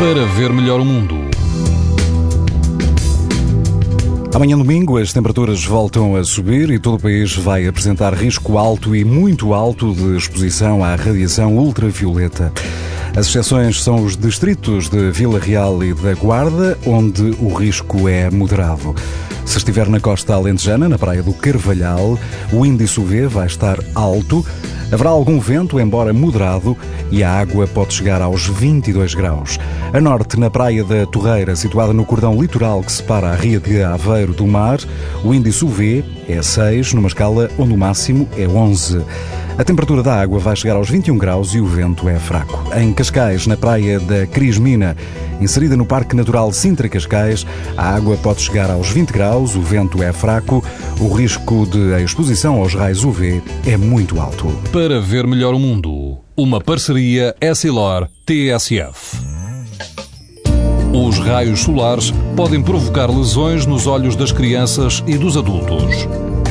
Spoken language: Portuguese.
para ver melhor o mundo. Amanhã domingo as temperaturas voltam a subir e todo o país vai apresentar risco alto e muito alto de exposição à radiação ultravioleta. As exceções são os distritos de Vila Real e da Guarda, onde o risco é moderado. Se estiver na costa alentejana, na praia do Carvalhal, o índice UV vai estar alto, haverá algum vento, embora moderado, e a água pode chegar aos 22 graus. A norte, na praia da Torreira, situada no cordão litoral que separa a Ria de Aveiro do mar, o índice UV é 6, numa escala onde o máximo é 11. A temperatura da água vai chegar aos 21 graus e o vento é fraco. Em Cascais, na praia da Crismina, inserida no Parque Natural Sintra Cascais, a água pode chegar aos 20 graus, o vento é fraco, o risco de exposição aos raios UV é muito alto. Para ver melhor o mundo, uma parceria Essilor-TSF. Os raios solares podem provocar lesões nos olhos das crianças e dos adultos.